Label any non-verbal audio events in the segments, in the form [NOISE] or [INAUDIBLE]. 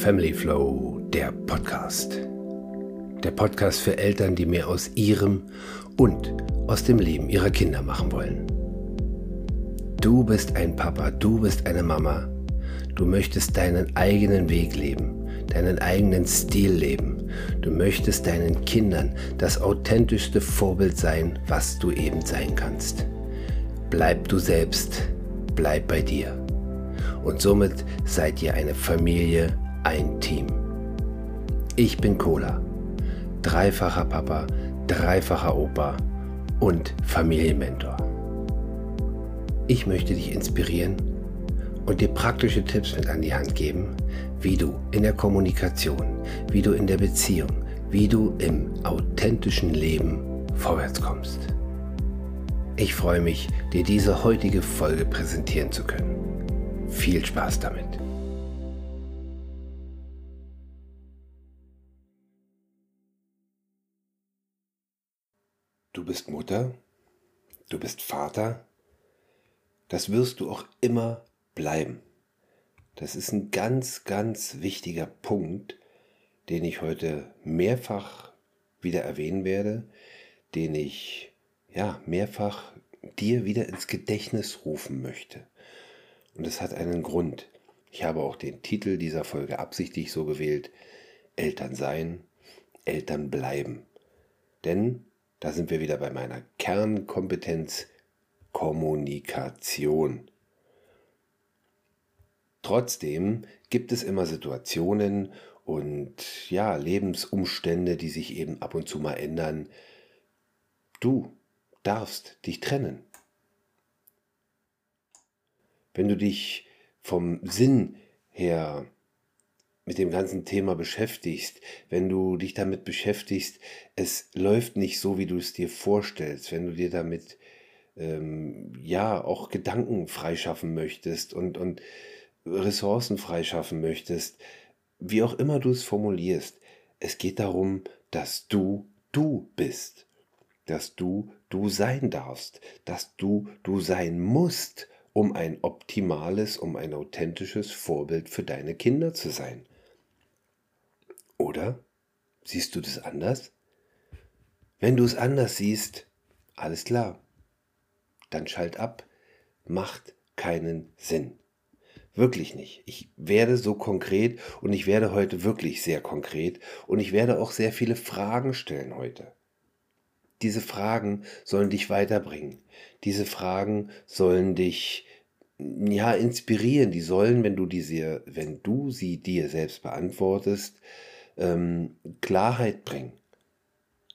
Family Flow, der Podcast. Der Podcast für Eltern, die mehr aus ihrem und aus dem Leben ihrer Kinder machen wollen. Du bist ein Papa, du bist eine Mama. Du möchtest deinen eigenen Weg leben, deinen eigenen Stil leben. Du möchtest deinen Kindern das authentischste Vorbild sein, was du eben sein kannst. Bleib du selbst, bleib bei dir. Und somit seid ihr eine Familie, ein Team. Ich bin Cola, dreifacher Papa, dreifacher Opa und Familienmentor. Ich möchte dich inspirieren und dir praktische Tipps mit an die Hand geben, wie du in der Kommunikation, wie du in der Beziehung, wie du im authentischen Leben vorwärts kommst. Ich freue mich, dir diese heutige Folge präsentieren zu können. Viel Spaß damit! Du bist Mutter, du bist Vater, das wirst du auch immer bleiben. Das ist ein ganz, ganz wichtiger Punkt, den ich heute mehrfach wieder erwähnen werde, den ich ja mehrfach dir wieder ins Gedächtnis rufen möchte. Und es hat einen Grund. Ich habe auch den Titel dieser Folge absichtlich so gewählt, Eltern sein, Eltern bleiben. Denn da sind wir wieder bei meiner Kernkompetenz Kommunikation. Trotzdem gibt es immer Situationen und ja, Lebensumstände, die sich eben ab und zu mal ändern. Du darfst dich trennen. Wenn du dich vom Sinn her mit dem ganzen Thema beschäftigst, wenn du dich damit beschäftigst, es läuft nicht so, wie du es dir vorstellst, wenn du dir damit ähm, ja auch Gedanken freischaffen möchtest und, und Ressourcen freischaffen möchtest, wie auch immer du es formulierst, es geht darum, dass du du bist, dass du du sein darfst, dass du du sein musst, um ein optimales, um ein authentisches Vorbild für deine Kinder zu sein. Oder? Siehst du das anders? Wenn du es anders siehst, alles klar. Dann schalt ab. Macht keinen Sinn. Wirklich nicht. Ich werde so konkret und ich werde heute wirklich sehr konkret und ich werde auch sehr viele Fragen stellen heute. Diese Fragen sollen dich weiterbringen. Diese Fragen sollen dich ja inspirieren. Die sollen, wenn du diese, wenn du sie dir selbst beantwortest, ähm, Klarheit bringen.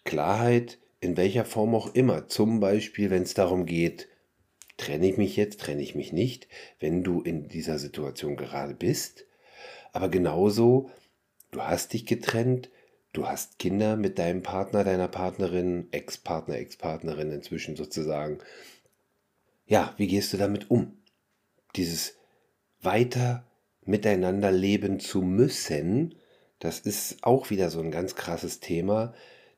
Klarheit in welcher Form auch immer. Zum Beispiel, wenn es darum geht, trenne ich mich jetzt, trenne ich mich nicht, wenn du in dieser Situation gerade bist. Aber genauso, du hast dich getrennt, du hast Kinder mit deinem Partner, deiner Partnerin, Ex-Partner, Ex-Partnerin inzwischen sozusagen. Ja, wie gehst du damit um? Dieses weiter miteinander leben zu müssen, das ist auch wieder so ein ganz krasses Thema,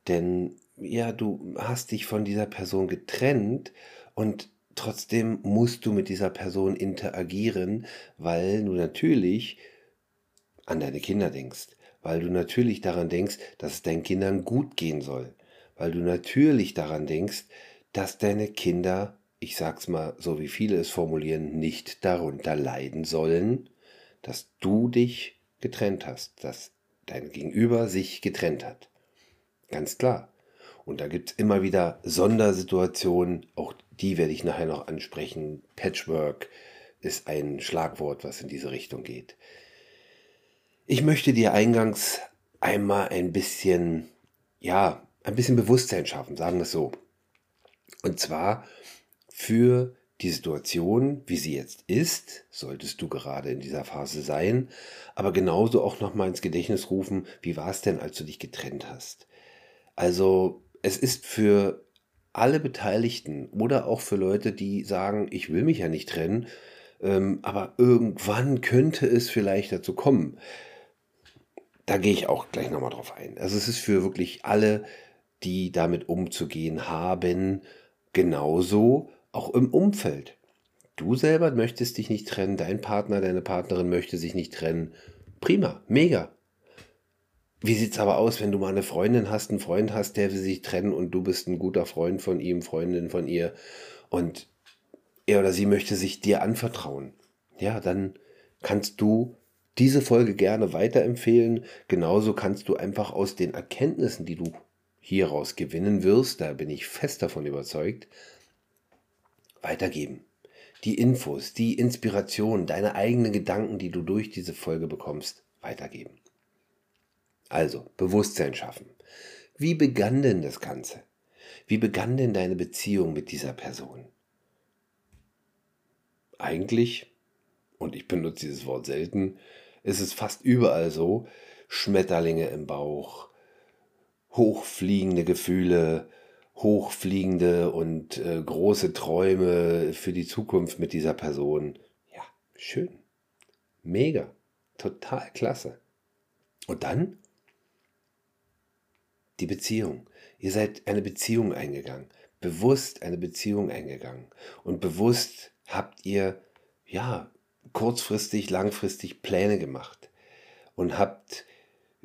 denn ja, du hast dich von dieser Person getrennt und trotzdem musst du mit dieser Person interagieren, weil du natürlich an deine Kinder denkst, weil du natürlich daran denkst, dass es deinen Kindern gut gehen soll, weil du natürlich daran denkst, dass deine Kinder, ich sag's mal so wie viele es formulieren, nicht darunter leiden sollen, dass du dich getrennt hast, dass dein Gegenüber sich getrennt hat. Ganz klar. Und da gibt es immer wieder Sondersituationen, auch die werde ich nachher noch ansprechen. Patchwork ist ein Schlagwort, was in diese Richtung geht. Ich möchte dir eingangs einmal ein bisschen, ja, ein bisschen Bewusstsein schaffen, sagen wir es so. Und zwar für die Situation, wie sie jetzt ist, solltest du gerade in dieser Phase sein, aber genauso auch nochmal ins Gedächtnis rufen, wie war es denn, als du dich getrennt hast? Also es ist für alle Beteiligten oder auch für Leute, die sagen, ich will mich ja nicht trennen, ähm, aber irgendwann könnte es vielleicht dazu kommen. Da gehe ich auch gleich nochmal drauf ein. Also es ist für wirklich alle, die damit umzugehen haben, genauso auch im Umfeld. Du selber möchtest dich nicht trennen, dein Partner, deine Partnerin möchte sich nicht trennen. Prima, mega. Wie sieht's aber aus, wenn du mal eine Freundin hast, einen Freund hast, der will sich trennen und du bist ein guter Freund von ihm, Freundin von ihr und er oder sie möchte sich dir anvertrauen? Ja, dann kannst du diese Folge gerne weiterempfehlen. Genauso kannst du einfach aus den Erkenntnissen, die du hieraus gewinnen wirst, da bin ich fest davon überzeugt, weitergeben. Die Infos, die Inspiration, deine eigenen Gedanken, die du durch diese Folge bekommst, weitergeben. Also, Bewusstsein schaffen. Wie begann denn das Ganze? Wie begann denn deine Beziehung mit dieser Person? Eigentlich, und ich benutze dieses Wort selten, ist es fast überall so, Schmetterlinge im Bauch, hochfliegende Gefühle, hochfliegende und äh, große Träume für die Zukunft mit dieser Person. Ja, schön. Mega. Total klasse. Und dann die Beziehung. Ihr seid eine Beziehung eingegangen, bewusst eine Beziehung eingegangen. Und bewusst habt ihr, ja, kurzfristig, langfristig Pläne gemacht und habt,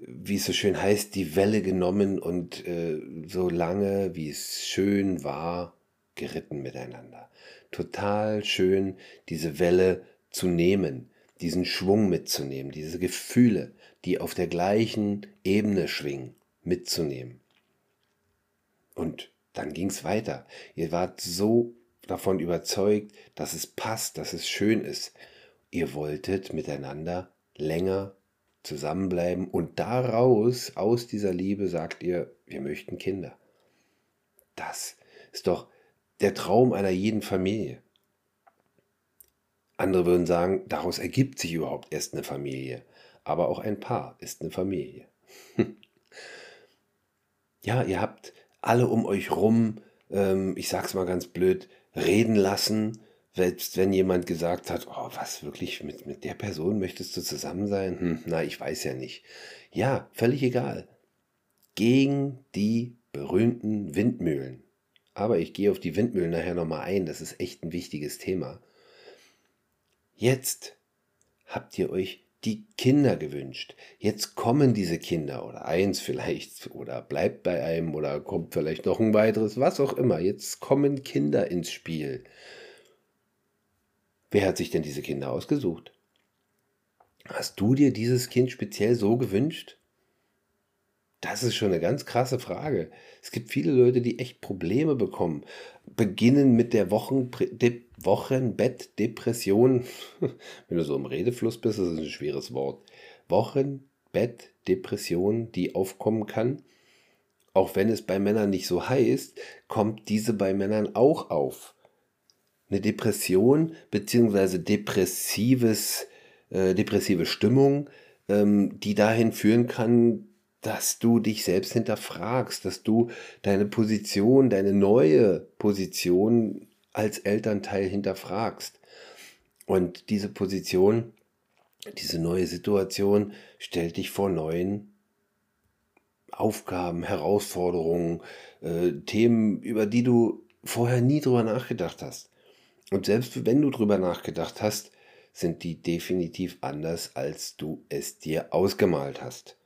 wie es so schön heißt, die Welle genommen und äh, so lange, wie es schön war, geritten miteinander. Total schön, diese Welle zu nehmen, diesen Schwung mitzunehmen, diese Gefühle, die auf der gleichen Ebene schwingen, mitzunehmen. Und dann ging es weiter. Ihr wart so davon überzeugt, dass es passt, dass es schön ist. Ihr wolltet miteinander länger zusammenbleiben und daraus, aus dieser Liebe, sagt ihr, wir möchten Kinder. Das ist doch der Traum einer jeden Familie. Andere würden sagen, daraus ergibt sich überhaupt erst eine Familie. Aber auch ein Paar ist eine Familie. [LAUGHS] ja, ihr habt alle um euch rum, ähm, ich sag's mal ganz blöd, reden lassen, selbst wenn jemand gesagt hat, oh, was wirklich, mit, mit der Person möchtest du zusammen sein? Hm, na, ich weiß ja nicht. Ja, völlig egal. Gegen die berühmten Windmühlen. Aber ich gehe auf die Windmühlen nachher nochmal ein, das ist echt ein wichtiges Thema. Jetzt habt ihr euch die Kinder gewünscht. Jetzt kommen diese Kinder oder eins vielleicht oder bleibt bei einem oder kommt vielleicht noch ein weiteres, was auch immer. Jetzt kommen Kinder ins Spiel. Wer hat sich denn diese Kinder ausgesucht? Hast du dir dieses Kind speziell so gewünscht? Das ist schon eine ganz krasse Frage. Es gibt viele Leute, die echt Probleme bekommen. Beginnen mit der Wochen Wochenbettdepression. [LAUGHS] Wenn du so im Redefluss bist, das ist ein schweres Wort. Wochenbettdepression, die aufkommen kann. Auch wenn es bei Männern nicht so heißt, kommt diese bei Männern auch auf eine Depression bzw. depressives, äh, depressive Stimmung, ähm, die dahin führen kann, dass du dich selbst hinterfragst, dass du deine Position, deine neue Position als Elternteil hinterfragst. Und diese Position, diese neue Situation stellt dich vor neuen Aufgaben, Herausforderungen, äh, Themen, über die du vorher nie drüber nachgedacht hast. Und selbst wenn du drüber nachgedacht hast, sind die definitiv anders, als du es dir ausgemalt hast.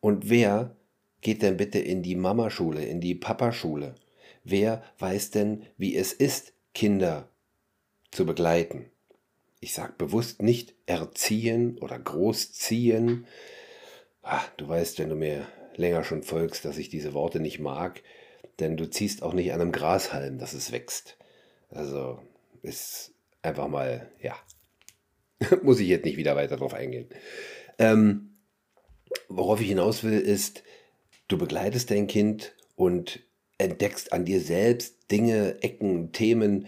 Und wer geht denn bitte in die Mamaschule, in die Papaschule? Wer weiß denn, wie es ist, Kinder zu begleiten? Ich sage bewusst nicht erziehen oder großziehen. Ah, du weißt, wenn du mir länger schon folgst, dass ich diese Worte nicht mag, denn du ziehst auch nicht an einem Grashalm, dass es wächst. Also ist einfach mal, ja, [LAUGHS] muss ich jetzt nicht wieder weiter drauf eingehen. Ähm, worauf ich hinaus will, ist, du begleitest dein Kind und entdeckst an dir selbst Dinge, Ecken, Themen,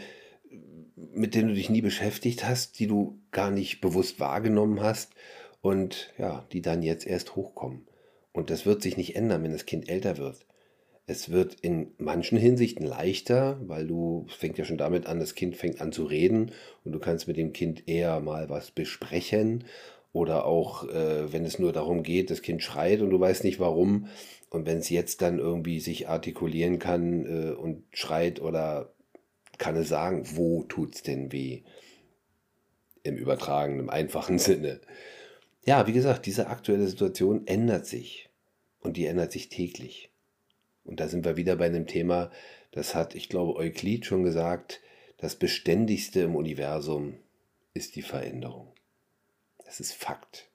mit denen du dich nie beschäftigt hast, die du gar nicht bewusst wahrgenommen hast und ja, die dann jetzt erst hochkommen. Und das wird sich nicht ändern, wenn das Kind älter wird. Es wird in manchen Hinsichten leichter, weil du, es fängt ja schon damit an, das Kind fängt an zu reden und du kannst mit dem Kind eher mal was besprechen oder auch, äh, wenn es nur darum geht, das Kind schreit und du weißt nicht warum und wenn es jetzt dann irgendwie sich artikulieren kann äh, und schreit oder kann es sagen, wo tut es denn weh? Im übertragenen, im einfachen [LAUGHS] Sinne. ja, wie gesagt, diese aktuelle Situation ändert sich und die ändert sich täglich. Und da sind wir wieder bei einem Thema, das hat, ich glaube, Euklid schon gesagt, das Beständigste im Universum ist die Veränderung. Das ist Fakt.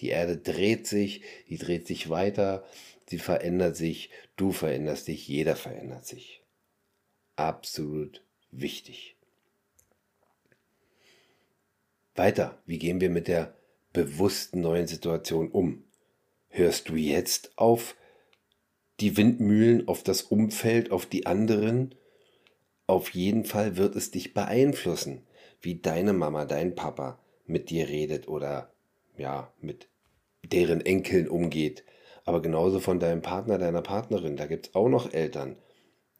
Die Erde dreht sich, die dreht sich weiter, sie verändert sich, du veränderst dich, jeder verändert sich. Absolut wichtig. Weiter, wie gehen wir mit der bewussten neuen Situation um? Hörst du jetzt auf die Windmühlen, auf das Umfeld, auf die anderen? Auf jeden Fall wird es dich beeinflussen, wie deine Mama, dein Papa mit dir redet oder ja, mit deren Enkeln umgeht. Aber genauso von deinem Partner, deiner Partnerin. Da gibt es auch noch Eltern,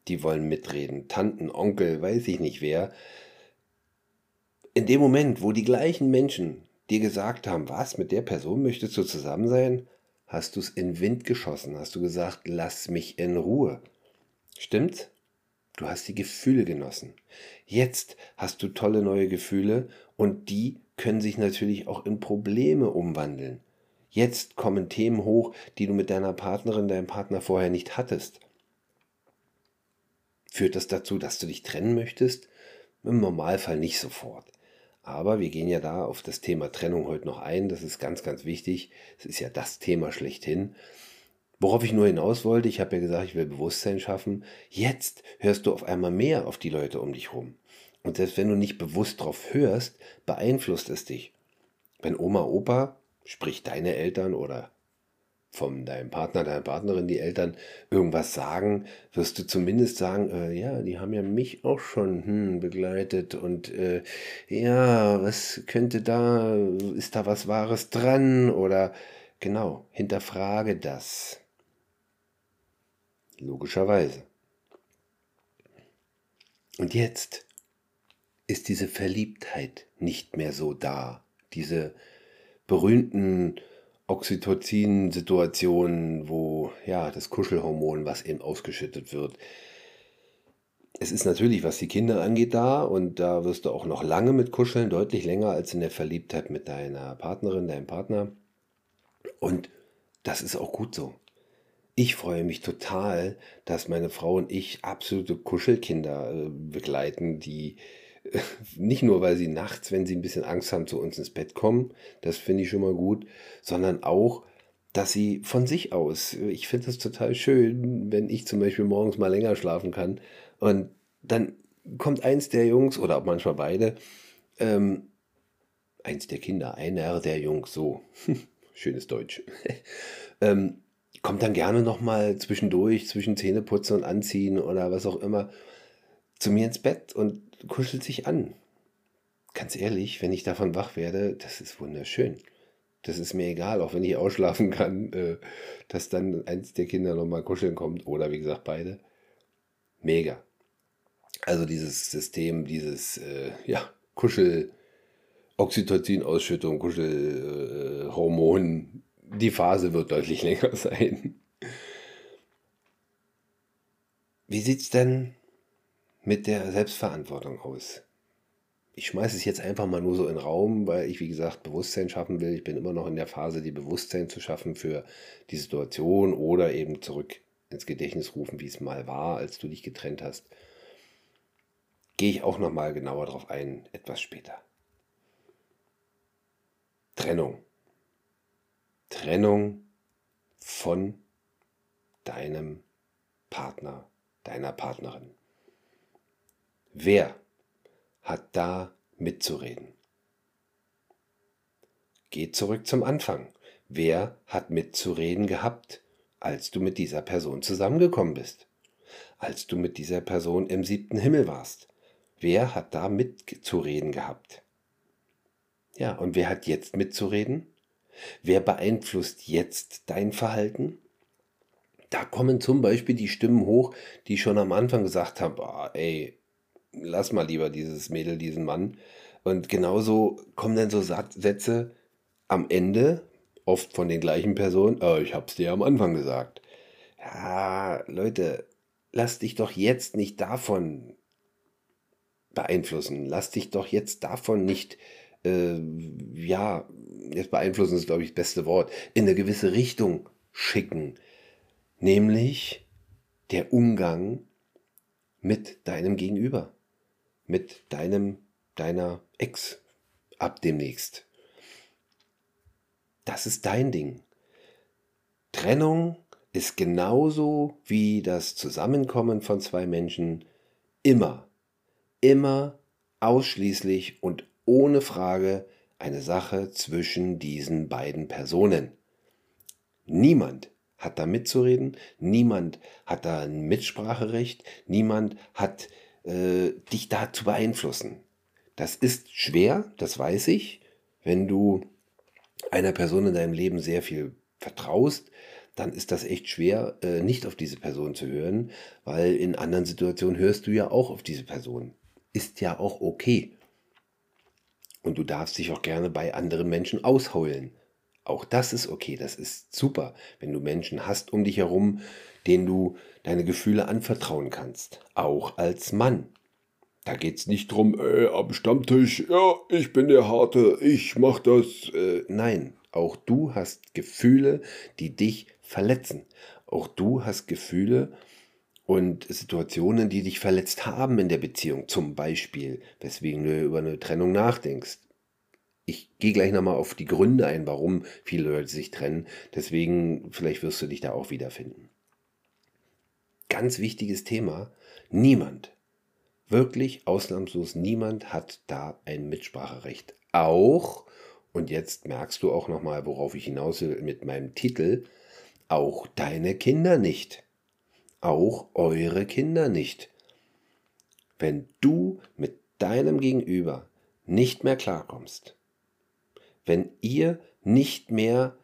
die wollen mitreden. Tanten, Onkel, weiß ich nicht wer in dem Moment, wo die gleichen Menschen dir gesagt haben, was, mit der Person möchtest du zusammen sein, hast du es in Wind geschossen, hast du gesagt, lass mich in Ruhe. Stimmt's? Du hast die Gefühle genossen. Jetzt hast du tolle neue Gefühle und die können sich natürlich auch in Probleme umwandeln. Jetzt kommen Themen hoch, die du mit deiner Partnerin, deinem Partner vorher nicht hattest. Führt das dazu, dass du dich trennen möchtest? Im Normalfall nicht sofort. Aber wir gehen ja da auf das Thema Trennung heute noch ein. Das ist ganz, ganz wichtig. Es ist ja das Thema schlechthin. Worauf ich nur hinaus wollte, ich habe ja gesagt, ich will Bewusstsein schaffen. Jetzt hörst du auf einmal mehr auf die Leute um dich rum. Und selbst wenn du nicht bewusst drauf hörst, beeinflusst es dich. Wenn Oma, Opa, sprich deine Eltern oder von deinem Partner, deiner Partnerin, die Eltern irgendwas sagen, wirst du zumindest sagen, äh, ja, die haben ja mich auch schon hm, begleitet und äh, ja, was könnte da, ist da was Wahres dran oder genau, hinterfrage das. Logischerweise. Und jetzt ist diese Verliebtheit nicht mehr so da, diese berühmten Oxytocin-Situationen, wo ja das Kuschelhormon, was eben ausgeschüttet wird. Es ist natürlich, was die Kinder angeht, da und da wirst du auch noch lange mit kuscheln, deutlich länger als in der Verliebtheit mit deiner Partnerin, deinem Partner. Und das ist auch gut so. Ich freue mich total, dass meine Frau und ich absolute Kuschelkinder äh, begleiten, die [LAUGHS] nicht nur, weil sie nachts, wenn sie ein bisschen Angst haben, zu uns ins Bett kommen, das finde ich schon mal gut, sondern auch, dass sie von sich aus, ich finde das total schön, wenn ich zum Beispiel morgens mal länger schlafen kann und dann kommt eins der Jungs oder auch manchmal beide, ähm, eins der Kinder, einer der Jungs, so, [LAUGHS] schönes Deutsch, [LAUGHS] ähm, kommt dann gerne nochmal zwischendurch, zwischen Zähneputzen und Anziehen oder was auch immer, zu mir ins Bett und kuschelt sich an. Ganz ehrlich, wenn ich davon wach werde, das ist wunderschön. Das ist mir egal, auch wenn ich ausschlafen kann, äh, dass dann eins der Kinder nochmal kuscheln kommt oder wie gesagt beide. Mega. Also dieses System, dieses äh, ja, Kuschel, Oxytocin-Ausschüttung, Kuschelhormon, äh, die Phase wird deutlich [LAUGHS] länger sein. Wie sieht es denn mit der Selbstverantwortung aus. Ich schmeiße es jetzt einfach mal nur so in den Raum, weil ich, wie gesagt, Bewusstsein schaffen will. Ich bin immer noch in der Phase, die Bewusstsein zu schaffen für die Situation oder eben zurück ins Gedächtnis rufen, wie es mal war, als du dich getrennt hast. Gehe ich auch noch mal genauer darauf ein, etwas später. Trennung. Trennung von deinem Partner, deiner Partnerin. Wer hat da mitzureden? Geh zurück zum Anfang. Wer hat mitzureden gehabt, als du mit dieser Person zusammengekommen bist? Als du mit dieser Person im siebten Himmel warst? Wer hat da mitzureden gehabt? Ja, und wer hat jetzt mitzureden? Wer beeinflusst jetzt dein Verhalten? Da kommen zum Beispiel die Stimmen hoch, die schon am Anfang gesagt haben, oh, ey, lass mal lieber dieses Mädel, diesen Mann. Und genauso kommen dann so Sätze am Ende, oft von den gleichen Personen, oh, ich hab's dir am Anfang gesagt. Ja, Leute, lass dich doch jetzt nicht davon beeinflussen. Lass dich doch jetzt davon nicht äh, ja, jetzt beeinflussen ist, glaube ich, das beste Wort, in eine gewisse Richtung schicken. Nämlich der Umgang mit deinem Gegenüber, mit deinem, deiner Ex ab demnächst. Das ist dein Ding. Trennung ist genauso wie das Zusammenkommen von zwei Menschen immer, immer ausschließlich und ohne Frage eine Sache zwischen diesen beiden Personen. Niemand hat da mitzureden, niemand hat da ein Mitspracherecht, niemand hat äh, dich da zu beeinflussen. Das ist schwer, das weiß ich, wenn du einer Person in deinem Leben sehr viel vertraust, dann ist das echt schwer, äh, nicht auf diese Person zu hören, weil in anderen Situationen hörst du ja auch auf diese Person. Ist ja auch okay. Und du darfst dich auch gerne bei anderen Menschen ausheulen. Auch das ist okay, das ist super, wenn du Menschen hast um dich herum, denen du deine Gefühle anvertrauen kannst. Auch als Mann. Da geht es nicht drum, äh, am Stammtisch, ja, ich bin der Harte, ich mach das. Äh, nein, auch du hast Gefühle, die dich verletzen. Auch du hast Gefühle und Situationen, die dich verletzt haben in der Beziehung. Zum Beispiel, weswegen du über eine Trennung nachdenkst. Ich gehe gleich nochmal auf die Gründe ein, warum viele Leute sich trennen. Deswegen, vielleicht wirst du dich da auch wiederfinden. Ganz wichtiges Thema. Niemand, wirklich ausnahmslos niemand hat da ein Mitspracherecht. Auch und jetzt merkst du auch nochmal, worauf ich hinaus will mit meinem Titel. Auch deine Kinder nicht. Auch eure Kinder nicht. Wenn du mit deinem Gegenüber nicht mehr klarkommst, wenn ihr nicht mehr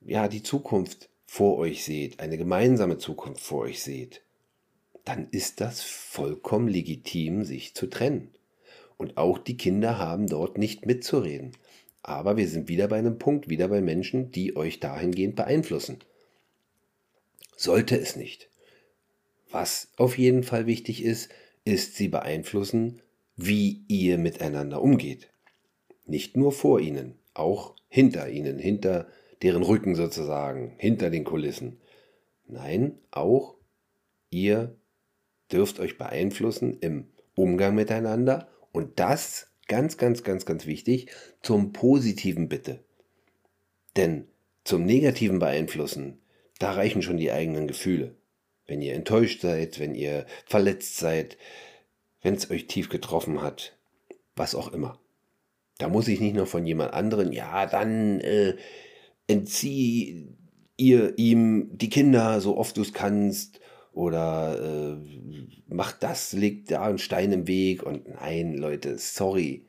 ja die Zukunft vor euch seht, eine gemeinsame Zukunft vor euch seht, dann ist das vollkommen legitim, sich zu trennen. Und auch die Kinder haben dort nicht mitzureden. Aber wir sind wieder bei einem Punkt, wieder bei Menschen, die euch dahingehend beeinflussen. Sollte es nicht. Was auf jeden Fall wichtig ist, ist, sie beeinflussen, wie ihr miteinander umgeht. Nicht nur vor ihnen, auch hinter ihnen, hinter deren Rücken sozusagen, hinter den Kulissen. Nein, auch ihr dürft euch beeinflussen im Umgang miteinander und das ganz, ganz, ganz, ganz wichtig, zum Positiven bitte. Denn zum Negativen beeinflussen, da reichen schon die eigenen Gefühle. Wenn ihr enttäuscht seid, wenn ihr verletzt seid, wenn es euch tief getroffen hat, was auch immer. Da muss ich nicht nur von jemand anderen, ja, dann äh, entzieh ihr ihm die Kinder so oft du es kannst oder äh, macht das, legt da einen Stein im Weg und nein, Leute, sorry.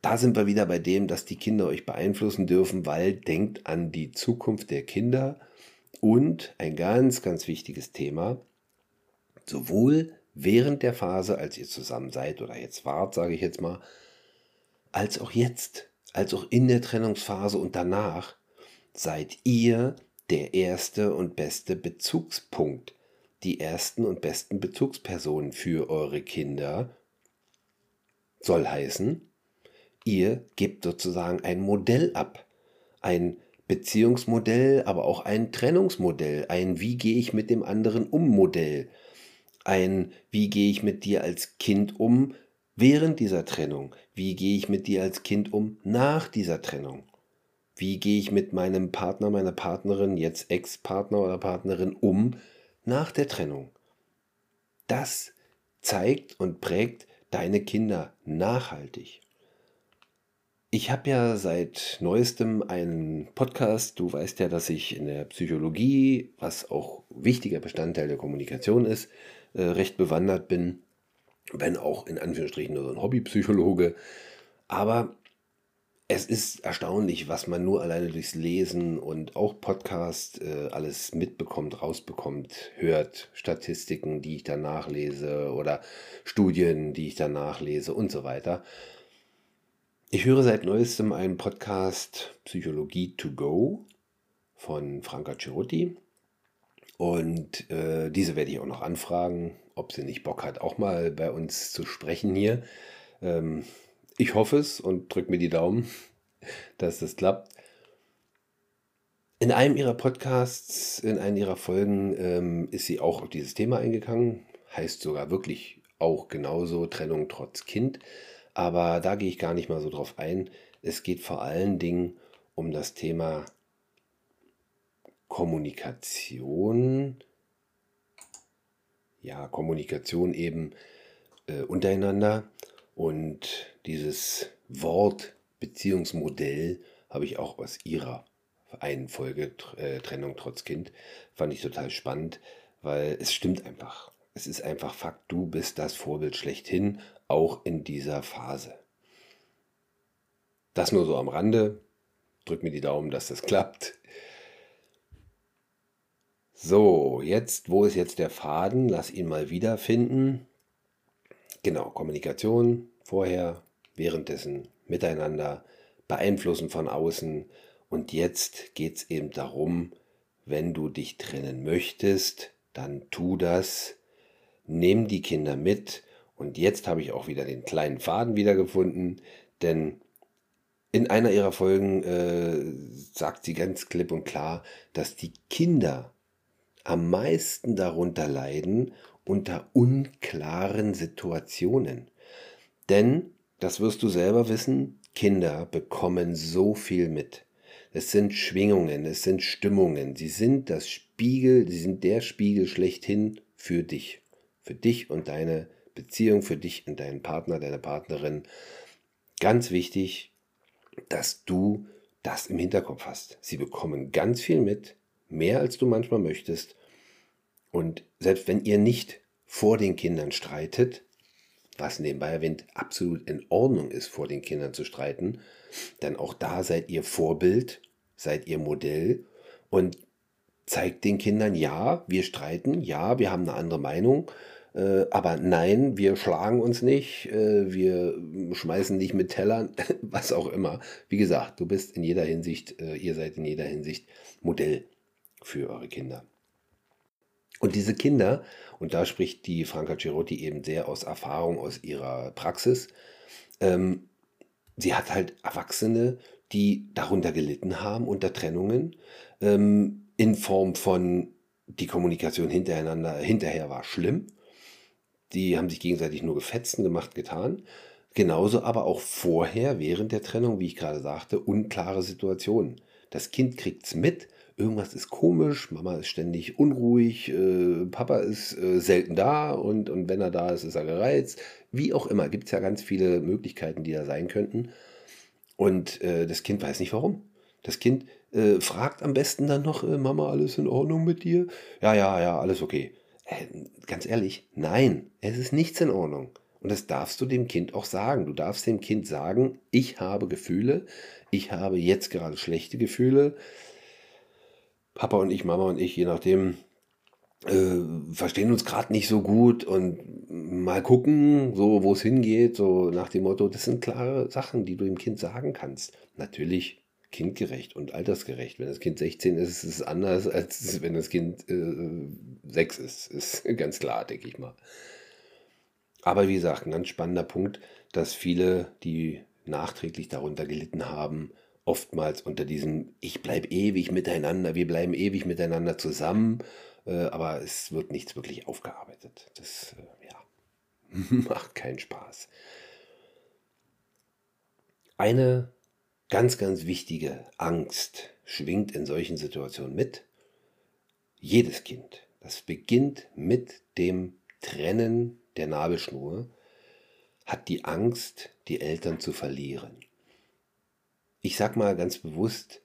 Da sind wir wieder bei dem, dass die Kinder euch beeinflussen dürfen, weil denkt an die Zukunft der Kinder und ein ganz, ganz wichtiges Thema, sowohl während der Phase, als ihr zusammen seid oder jetzt wart, sage ich jetzt mal, als auch jetzt, als auch in der Trennungsphase und danach, seid ihr der erste und beste Bezugspunkt die ersten und besten Bezugspersonen für eure Kinder. Soll heißen, ihr gebt sozusagen ein Modell ab. Ein Beziehungsmodell, aber auch ein Trennungsmodell. Ein Wie gehe ich mit dem anderen um Modell. Ein Wie gehe ich mit dir als Kind um während dieser Trennung. Wie gehe ich mit dir als Kind um nach dieser Trennung. Wie gehe ich mit meinem Partner, meiner Partnerin, jetzt Ex-Partner oder Partnerin um, nach der Trennung. Das zeigt und prägt deine Kinder nachhaltig. Ich habe ja seit neuestem einen Podcast. Du weißt ja, dass ich in der Psychologie, was auch wichtiger Bestandteil der Kommunikation ist, äh, recht bewandert bin. Wenn auch in Anführungsstrichen nur so ein Hobbypsychologe. Aber es ist erstaunlich, was man nur alleine durchs Lesen und auch Podcast äh, alles mitbekommt, rausbekommt, hört, Statistiken, die ich dann nachlese oder Studien, die ich dann nachlese und so weiter. Ich höre seit neuestem einen Podcast Psychologie to Go von Franka Cerutti und äh, diese werde ich auch noch anfragen, ob sie nicht Bock hat, auch mal bei uns zu sprechen hier. Ähm, Ich hoffe es und drücke mir die Daumen, [LAUGHS] dass das klappt. In einem ihrer Podcasts, in einer ihrer Folgen ähm, ist sie auch auf dieses Thema eingegangen. Heißt sogar wirklich auch genauso Trennung trotz Kind. Aber da gehe ich gar nicht mal so drauf ein. Es geht vor allen Dingen um das Thema Kommunikation. Ja, Kommunikation eben äh, untereinander. Und dieses Wort Beziehungsmodell habe ich auch aus ihrer einen Folge äh, Trennung trotz Kind. Fand ich total spannend, weil es stimmt einfach. Es ist einfach Fakt, du bist das Vorbild schlechthin, auch in dieser Phase. Das nur so am Rande. Drück mir die Daumen, dass das [LAUGHS] klappt. So, jetzt, wo ist jetzt der Faden? Lass ihn mal wiederfinden. Genau, Kommunikation vorher, währenddessen, miteinander, beeinflussen von außen, und jetzt geht es eben darum, wenn du dich trennen möchtest, dann tu das, nimm die Kinder mit. Und jetzt habe ich auch wieder den kleinen Faden wiedergefunden, denn in einer ihrer Folgen äh, sagt sie ganz klipp und klar, dass die Kinder am meisten darunter leiden unter unklaren Situationen. Denn, das wirst du selber wissen, Kinder bekommen so viel mit. Es sind Schwingungen, es sind Stimmungen. Sie sind das Spiegel, sie sind der Spiegel schlechthin für dich. Für dich und deine Beziehung, für dich und deinen Partner, deine Partnerin. Ganz wichtig, dass du das im Hinterkopf hast. Sie bekommen ganz viel mit, mehr als du manchmal möchtest. Und selbst wenn ihr nicht vor den Kindern streitet, was nebenbei erwähnt absolut in Ordnung ist, vor den Kindern zu streiten, denn auch da seid ihr Vorbild seid ihr Modell und zeigt den Kindern, ja, wir streiten, ja, wir haben eine andere Meinung, äh, aber nein, wir schlagen uns nicht, äh, wir schmeißen nicht mit Tellern, [LAUGHS] was auch immer. Wie gesagt, du bist in jeder Hinsicht, äh, ihr seid in jeder Hinsicht Modell für eure Kinder. Und diese Kinder, und da spricht die Franca Cerotti eben sehr aus Erfahrung, aus ihrer Praxis, ähm, sie hat halt Erwachsene, die darunter gelitten haben unter Trennungen, ähm, in Form von die Kommunikation hintereinander, hinterher war schlimm. Die haben sich gegenseitig nur gefetzen gemacht, getan. Genauso aber auch vorher, während der Trennung, wie ich gerade sagte, unklare Situationen. Das Kind kriegt es mit, irgendwas ist komisch, Mama ist ständig unruhig, äh, Papa ist äh, selten da und, und wenn er da ist, ist er gereizt. Wie auch immer, gibt es ja ganz viele Möglichkeiten, die da sein könnten. Und äh, das Kind weiß nicht warum. Das Kind äh, fragt am besten dann noch, äh, Mama, alles in Ordnung mit dir? Ja, ja, ja, alles okay. Äh, ganz ehrlich, nein, es ist nichts in Ordnung. Und das darfst du dem Kind auch sagen. Du darfst dem Kind sagen, ich habe Gefühle, ich habe jetzt gerade schlechte Gefühle. Papa und ich, Mama und ich, je nachdem, äh, verstehen uns gerade nicht so gut und mal gucken, so wo es hingeht, so nach dem Motto, das sind klare Sachen, die du dem Kind sagen kannst. Natürlich kindgerecht und altersgerecht. Wenn das Kind 16 ist, ist es anders, als wenn das Kind äh, 6 ist. Ist [LAUGHS] ganz klar, denke ich mal. Aber wie gesagt, ein ganz spannender Punkt, dass viele, die nachträglich darunter gelitten haben, oftmals unter diesem Ich bleibe ewig miteinander, wir bleiben ewig miteinander zusammen äh, aber es wird nichts wirklich aufgearbeitet. Das äh, ja, [LAUGHS] macht keinen Spaß. Eine ganz, ganz wichtige Angst schwingt in solchen Situationen mit. Jedes Kind. Das beginnt mit dem Trennen der Nabelschnur, hat die Angst, die Eltern zu verlieren. Ich sag mal ganz bewusst,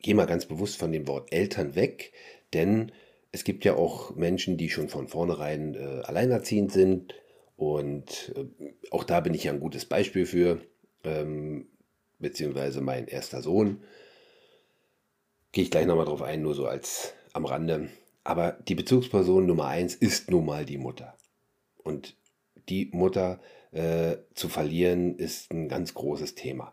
gehe mal ganz bewusst von dem Wort Eltern weg, denn es gibt ja auch Menschen, die schon von vornherein äh, alleinerziehend sind. Und äh, auch da bin ich ja ein gutes Beispiel für, ähm, beziehungsweise mein erster Sohn. Gehe ich gleich nochmal drauf ein, nur so als am Rande. Aber die Bezugsperson Nummer eins ist nun mal die Mutter. Und die Mutter äh, zu verlieren ist ein ganz großes Thema.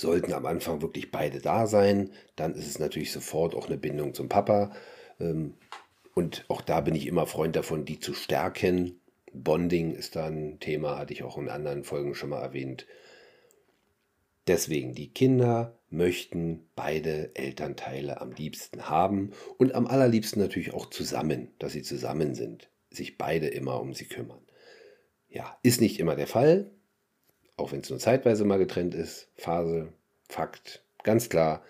Sollten am Anfang wirklich beide da sein, dann ist es natürlich sofort auch eine Bindung zum Papa. Ähm, und auch da bin ich immer Freund davon, die zu stärken. Bonding ist da ein Thema, hatte ich auch in anderen Folgen schon mal erwähnt. Deswegen, die Kinder möchten beide Elternteile am liebsten haben und am allerliebsten natürlich auch zusammen, dass sie zusammen sind, sich beide immer um sie kümmern. Ja, ist nicht immer der Fall, auch wenn es nur zeitweise mal getrennt ist. Phase, Fakt, ganz klar.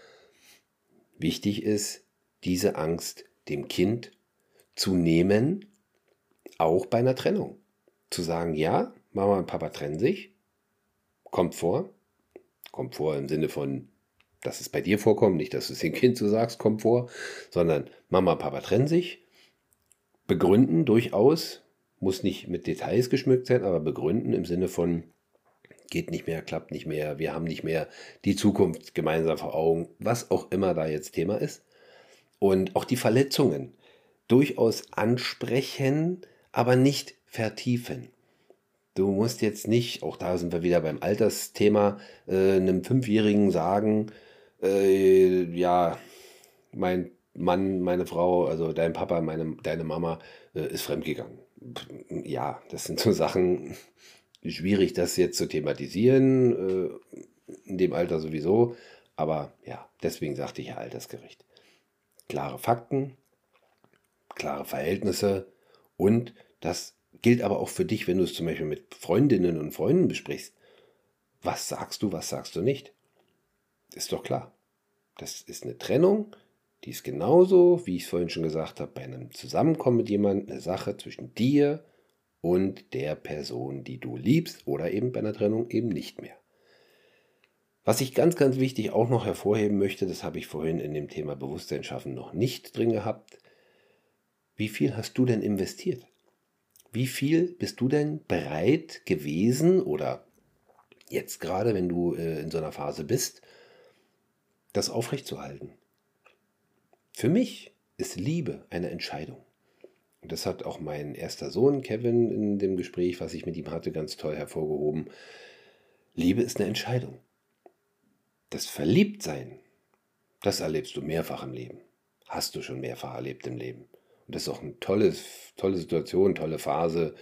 Wichtig ist, diese Angst dem Kind zu nehmen, auch bei einer Trennung. Zu sagen, ja, Mama und Papa trennen sich, kommt vor, kommt vor im Sinne von, dass es bei dir vorkommt, nicht, dass du es dem Kind so sagst, kommt vor, sondern Mama und Papa trennen sich, begründen durchaus, muss nicht mit Details geschmückt sein, aber begründen im Sinne von, geht nicht mehr, klappt nicht mehr, wir haben nicht mehr die Zukunft gemeinsam vor Augen, was auch immer da jetzt Thema ist. Und auch die Verletzungen durchaus ansprechen, aber nicht vertiefen. Du musst jetzt nicht, auch da sind wir wieder beim Altersthema, äh, einem Fünfjährigen sagen, äh, ja, mein Mann, meine Frau, also dein Papa, meine, deine Mama äh, ist fremdgegangen. Ja, das sind so Sachen, schwierig, das jetzt zu thematisieren, äh, in dem Alter sowieso. Aber ja, deswegen sagte ich ja altersgerecht. Klare Fakten, klare Verhältnisse und das gilt aber auch für dich, wenn du es zum Beispiel mit Freundinnen und Freunden besprichst. Was sagst du, was sagst du nicht? Ist doch klar. Das ist eine Trennung, die ist genauso, wie ich es vorhin schon gesagt habe, bei einem Zusammenkommen mit jemandem eine Sache zwischen dir und der Person, die du liebst oder eben bei einer Trennung eben nicht mehr. Was ich ganz, ganz wichtig auch noch hervorheben möchte, das habe ich vorhin in dem Thema Bewusstsein schaffen noch nicht drin gehabt. Wie viel hast du denn investiert? Wie viel bist du denn bereit gewesen oder jetzt gerade, wenn du äh, in so einer Phase bist, das aufrechtzuerhalten? Für mich ist Liebe eine Entscheidung. Das hat auch mein erster Sohn Kevin in dem Gespräch, was ich mit ihm hatte, ganz toll hervorgehoben. Liebe ist eine Entscheidung. Das Verliebtsein, das erlebst du mehrfach im Leben. Hast du schon mehrfach erlebt im Leben. Und das ist auch eine tolle, tolle Situation, tolle Phase.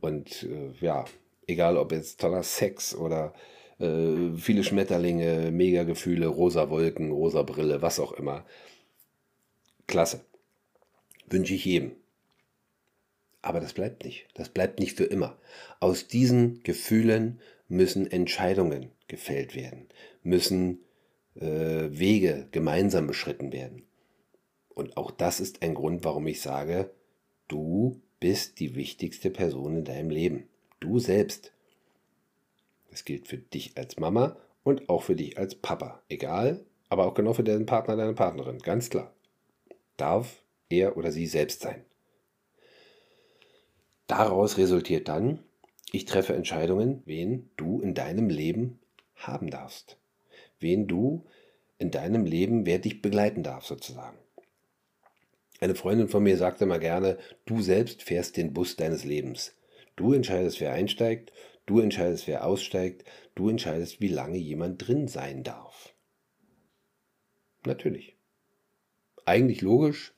Und äh, ja, egal ob jetzt toller Sex oder äh, viele Schmetterlinge, Mega-Gefühle, rosa Wolken, rosa Brille, was auch immer. Klasse. Wünsche ich jedem. Aber das bleibt nicht. Das bleibt nicht für immer. Aus diesen Gefühlen müssen Entscheidungen gefällt werden, müssen äh, Wege gemeinsam beschritten werden. Und auch das ist ein Grund, warum ich sage, du bist die wichtigste Person in deinem Leben. Du selbst. Das gilt für dich als Mama und auch für dich als Papa. Egal, aber auch genau für deinen Partner, deine Partnerin. Ganz klar. Darf er oder sie selbst sein. Daraus resultiert dann, ich treffe Entscheidungen, wen du in deinem Leben haben darfst. Wen du in deinem Leben, wer dich begleiten darf, sozusagen. Eine Freundin von mir sagte mal gerne, du selbst fährst den Bus deines Lebens. Du entscheidest, wer einsteigt, du entscheidest, wer aussteigt, du entscheidest, wie lange jemand drin sein darf. Natürlich. Eigentlich logisch,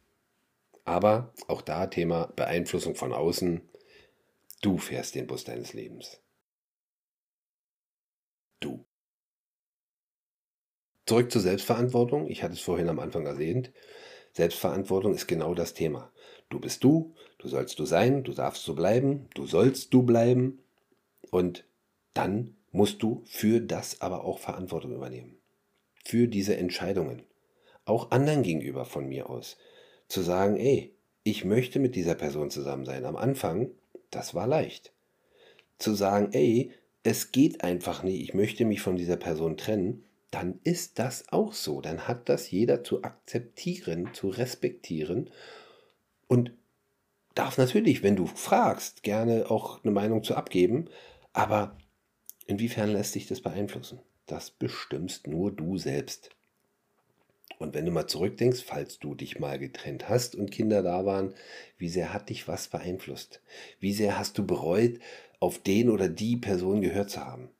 aber auch da Thema Beeinflussung von außen Du fährst den Bus deines Lebens. Du. Zurück zur Selbstverantwortung. Ich hatte es vorhin am Anfang erwähnt. Selbstverantwortung ist genau das Thema. Du bist du, du sollst du sein, du darfst so bleiben, du sollst du bleiben. Und dann musst du für das aber auch Verantwortung übernehmen. Für diese Entscheidungen. Auch anderen gegenüber von mir aus. Zu sagen, ey, ich möchte mit dieser Person zusammen sein. Am Anfang das war leicht. Zu sagen, ey, es geht einfach nicht, ich möchte mich von dieser Person trennen, dann ist das auch so. Dann hat das jeder zu akzeptieren, zu respektieren und darf natürlich, wenn du fragst, gerne auch eine Meinung zu abgeben, aber inwiefern lässt sich das beeinflussen? Das bestimmst nur du selbst. Und wenn du mal zurückdenkst, falls du dich mal getrennt hast und Kinder da waren, wie sehr hat dich was beeinflusst? Wie sehr hast du bereut, auf den oder die Person gehört zu haben?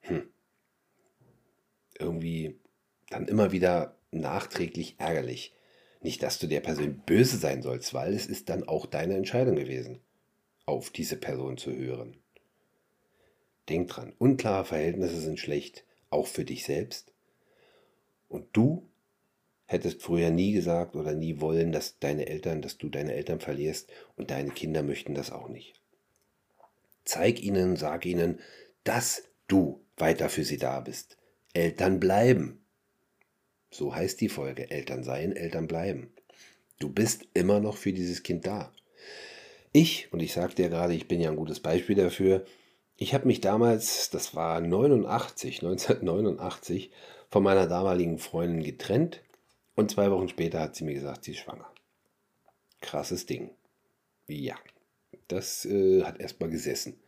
Hm. Irgendwie dann immer wieder nachträglich ärgerlich. Nicht, dass du der Person böse sein sollst, weil es ist dann auch deine Entscheidung gewesen. auf diese Person zu hören. Denk dran, unklare Verhältnisse sind schlecht, auch für dich selbst. Und du hättest früher nie gesagt oder nie wollen, dass deine Eltern, dass du deine Eltern verlierst und deine Kinder möchten das auch nicht. Zeig ihnen, sag ihnen, dass du weiter für sie da bist. Eltern bleiben. So heißt die Folge. Eltern sein, Eltern bleiben. Du bist immer noch für dieses Kind da. Ich, und ich sagte ja gerade, ich bin ja ein gutes Beispiel dafür, ich habe mich damals, das war 89, 1989, [LAUGHS] von meiner damaligen Freundin getrennt und zwei Wochen später hat sie mir gesagt, sie ist schwanger. Krasses Ding. Ja, das äh, hat erstmal gesessen.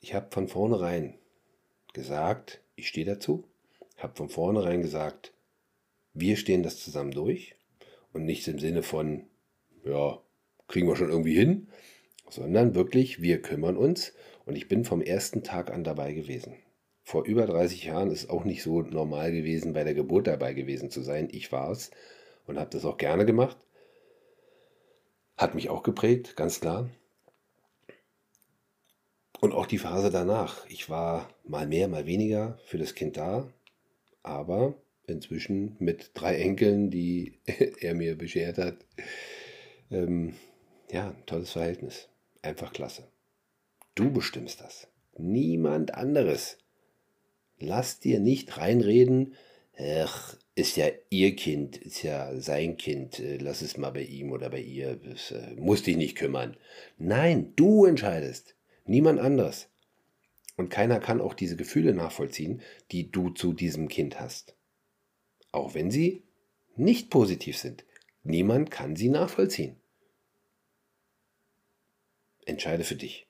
Ich habe von vornherein gesagt, ich stehe dazu, habe von vornherein gesagt, wir stehen das zusammen durch und nicht im Sinne von, ja, kriegen wir schon irgendwie hin, sondern wirklich, wir kümmern uns und ich bin vom ersten Tag an dabei gewesen. Vor über 30 Jahren ist auch nicht so normal gewesen, bei der Geburt dabei gewesen zu sein. Ich war es und habe das auch gerne gemacht. Hat mich auch geprägt, ganz klar. Und auch die Phase danach. Ich war mal mehr, mal weniger für das Kind da, aber inzwischen mit drei Enkeln, die [LAUGHS] er mir beschert hat. Ähm, ja, tolles Verhältnis. Einfach klasse. Du bestimmst das. Niemand anderes. Lass dir nicht reinreden, ach, ist ja ihr Kind, ist ja sein Kind, äh, lass es mal bei ihm oder bei ihr, das, äh, muss dich nicht kümmern. Nein, du entscheidest, niemand anders. Und keiner kann auch diese Gefühle nachvollziehen, die du zu diesem Kind hast. Auch wenn sie nicht positiv sind. Niemand kann sie nachvollziehen. Entscheide für dich.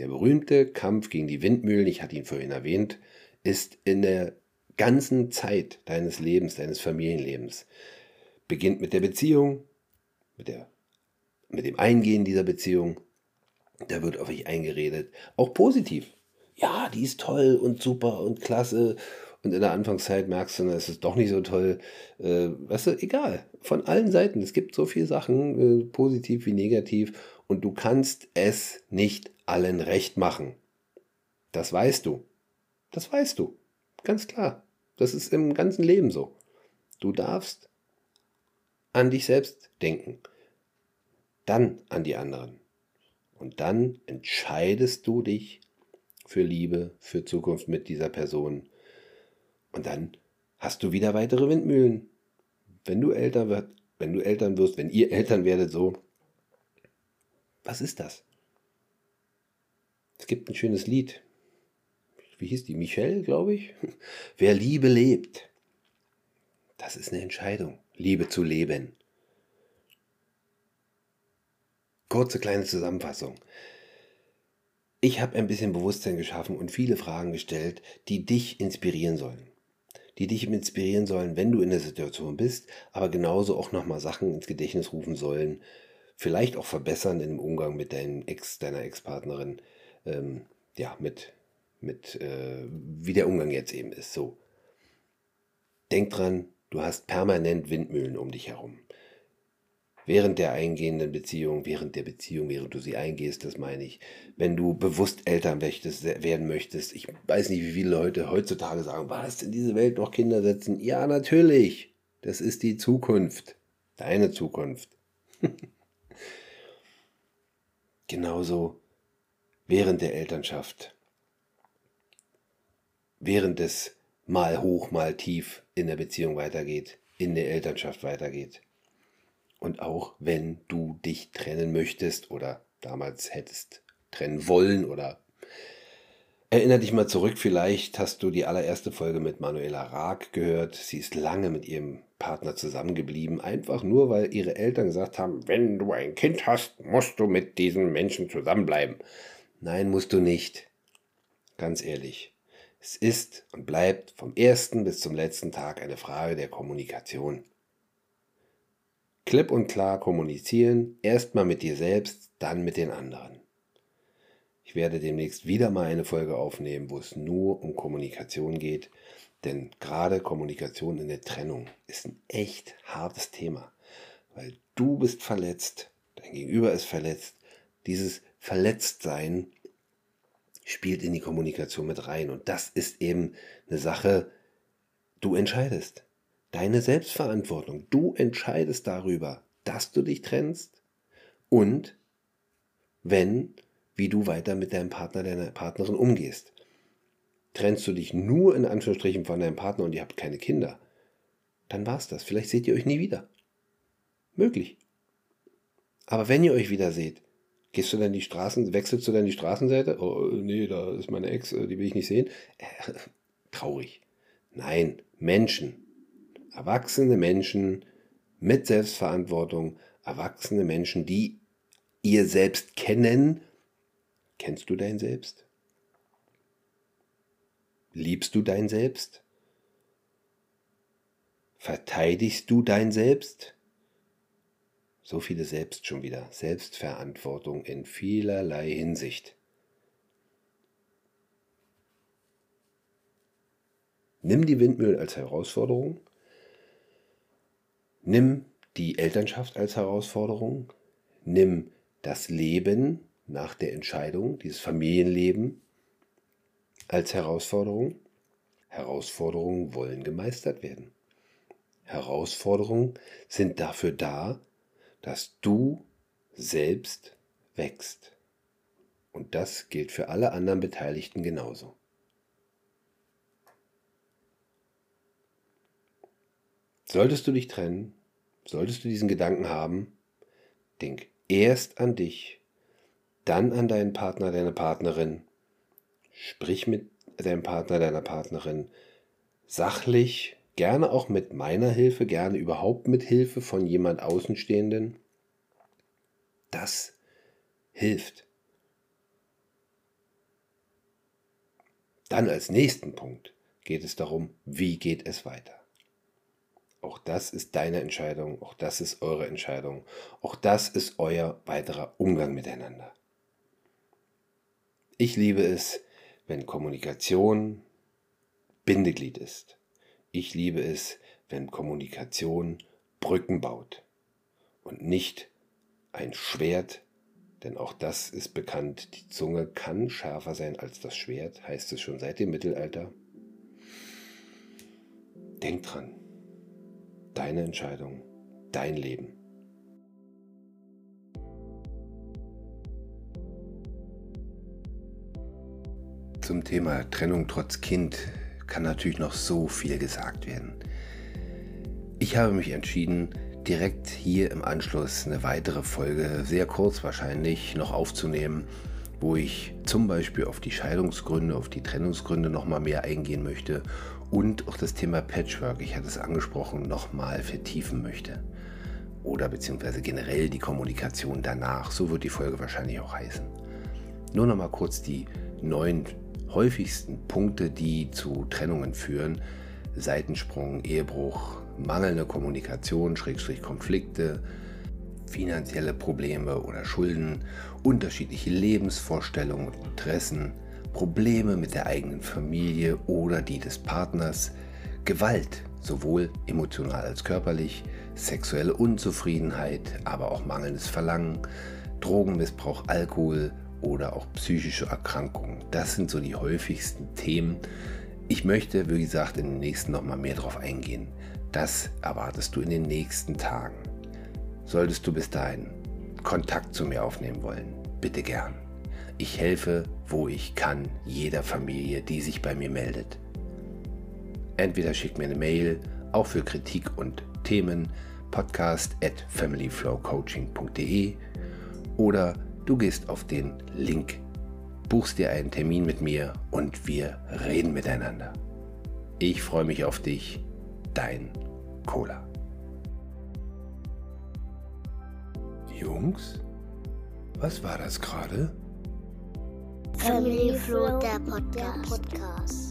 Der berühmte Kampf gegen die Windmühlen, ich hatte ihn vorhin erwähnt, ist in der ganzen Zeit deines Lebens, deines Familienlebens. Beginnt mit der Beziehung, mit, der, mit dem Eingehen dieser Beziehung. Da wird auf dich eingeredet, auch positiv. Ja, die ist toll und super und klasse. Und in der Anfangszeit merkst du, es ist doch nicht so toll. Äh, weißt du, egal. Von allen Seiten. Es gibt so viele Sachen, äh, positiv wie negativ. Und du kannst es nicht allen recht machen. Das weißt du. Das weißt du. Ganz klar. Das ist im ganzen Leben so. Du darfst an dich selbst denken. Dann an die anderen. Und dann entscheidest du dich für Liebe, für Zukunft mit dieser Person. Und dann hast du wieder weitere Windmühlen. Wenn du älter wirst, wenn du Eltern wirst, wenn ihr Eltern werdet, so. Was ist das? Es gibt ein schönes Lied, wie hieß die? Michelle, glaube ich. [LAUGHS] Wer Liebe lebt, das ist eine Entscheidung, Liebe zu leben. Kurze kleine Zusammenfassung. Ich habe ein bisschen Bewusstsein geschaffen und viele Fragen gestellt, die dich inspirieren sollen. Die dich inspirieren sollen, wenn du in der Situation bist, aber genauso auch nochmal Sachen ins Gedächtnis rufen sollen, vielleicht auch verbessern im Umgang mit deinem Ex, deiner Ex-Partnerin, ähm, ja, mit mit äh, wie der Umgang jetzt eben ist. So. Denk dran, du hast permanent Windmühlen um dich herum. Während der eingehenden Beziehung, während der Beziehung, während du sie eingehst, das meine ich, wenn du bewusst Eltern möchtest, werden möchtest, ich weiß nicht, wie viele Leute heutzutage sagen, was, in diese Welt noch Kinder setzen? Ja, natürlich, das ist die Zukunft, deine Zukunft. [LAUGHS] Genauso während der Elternschaft während es mal hoch, mal tief in der Beziehung weitergeht, in der Elternschaft weitergeht. Und auch wenn du dich trennen möchtest oder damals hättest trennen wollen oder Erinner dich mal zurück, vielleicht hast du die allererste Folge mit Manuela Raag gehört. Sie ist lange mit ihrem Partner zusammengeblieben, einfach nur, weil ihre Eltern gesagt haben, wenn du ein Kind hast, musst du mit diesem Menschen zusammenbleiben. Nein, musst du nicht. Ganz ehrlich. Es ist und bleibt vom ersten bis zum letzten Tag eine Frage der Kommunikation. Klipp und klar kommunizieren, erstmal mit dir selbst, dann mit den anderen. Ich werde demnächst wieder mal eine Folge aufnehmen, wo es nur um Kommunikation geht, denn gerade Kommunikation in der Trennung ist ein echt hartes Thema, weil du bist verletzt, dein Gegenüber ist verletzt, dieses Verletztsein spielt in die Kommunikation mit rein. Und das ist eben eine Sache, du entscheidest. Deine Selbstverantwortung. Du entscheidest darüber, dass du dich trennst und wenn, wie du weiter mit deinem Partner, deiner Partnerin umgehst. Trennst du dich nur in Anführungsstrichen von deinem Partner und ihr habt keine Kinder, dann war's das. Vielleicht seht ihr euch nie wieder. Möglich. Aber wenn ihr euch wieder seht, gehst du dann die Straßen, wechselst du dann die Straßenseite? Oh, nee, da ist meine Ex, äh, die will ich nicht sehen. Äh, [LAUGHS] traurig. Nein, Menschen. Erwachsene Menschen mit Selbstverantwortung, erwachsene Menschen, die ihr selbst kennen. Kennst du dein Selbst? Liebst du dein Selbst? Verteidigst du dein Selbst? So viele Selbst schon wieder. Selbstverantwortung in vielerlei Hinsicht. Nimm die Windmühle als Herausforderung. Nimm die Elternschaft als Herausforderung. Nimm das Leben nach der Entscheidung, dieses Familienleben als Herausforderung. Herausforderungen wollen gemeistert werden. Herausforderungen sind dafür da, dass du selbst wächst. Und das gilt für alle anderen Beteiligten genauso. Solltest du dich trennen, solltest du diesen Gedanken haben, denk erst an dich, dann an deinen Partner, deine Partnerin, sprich mit deinem Partner, deiner Partnerin sachlich Gerne auch mit meiner Hilfe, gerne überhaupt mit Hilfe von jemand Außenstehenden. Das hilft. Dann als nächsten Punkt geht es darum, wie geht es weiter. Auch das ist deine Entscheidung, auch das ist eure Entscheidung, auch das ist euer weiterer Umgang miteinander. Ich liebe es, wenn Kommunikation Bindeglied ist. Ich liebe es, wenn Kommunikation Brücken baut und nicht ein Schwert, denn auch das ist bekannt, die Zunge kann schärfer sein als das Schwert, heißt es schon seit dem Mittelalter. Denk dran, deine Entscheidung, dein Leben. Zum Thema Trennung trotz Kind kann natürlich noch so viel gesagt werden. Ich habe mich entschieden, direkt hier im Anschluss eine weitere Folge, sehr kurz wahrscheinlich, noch aufzunehmen, wo ich zum Beispiel auf die Scheidungsgründe, auf die Trennungsgründe nochmal mehr eingehen möchte und auch das Thema Patchwork, ich hatte es angesprochen, nochmal vertiefen möchte. Oder beziehungsweise generell die Kommunikation danach, so wird die Folge wahrscheinlich auch heißen. Nur nochmal kurz die neuen häufigsten Punkte, die zu Trennungen führen, Seitensprung, Ehebruch, mangelnde Kommunikation, Schrägstrich Konflikte, finanzielle Probleme oder Schulden, unterschiedliche Lebensvorstellungen und Interessen, Probleme mit der eigenen Familie oder die des Partners, Gewalt, sowohl emotional als körperlich, sexuelle Unzufriedenheit, aber auch mangelndes Verlangen, Drogenmissbrauch, Alkohol, oder auch psychische Erkrankungen. Das sind so die häufigsten Themen. Ich möchte, wie gesagt, in den nächsten nochmal mehr darauf eingehen. Das erwartest du in den nächsten Tagen. Solltest du bis dahin Kontakt zu mir aufnehmen wollen, bitte gern. Ich helfe, wo ich kann, jeder Familie, die sich bei mir meldet. Entweder schick mir eine Mail, auch für Kritik und Themen, podcast at familyflowcoaching.de oder Du gehst auf den Link, buchst dir einen Termin mit mir und wir reden miteinander. Ich freue mich auf dich, dein Cola. Jungs, was war das gerade? Family Flow, der Podcast.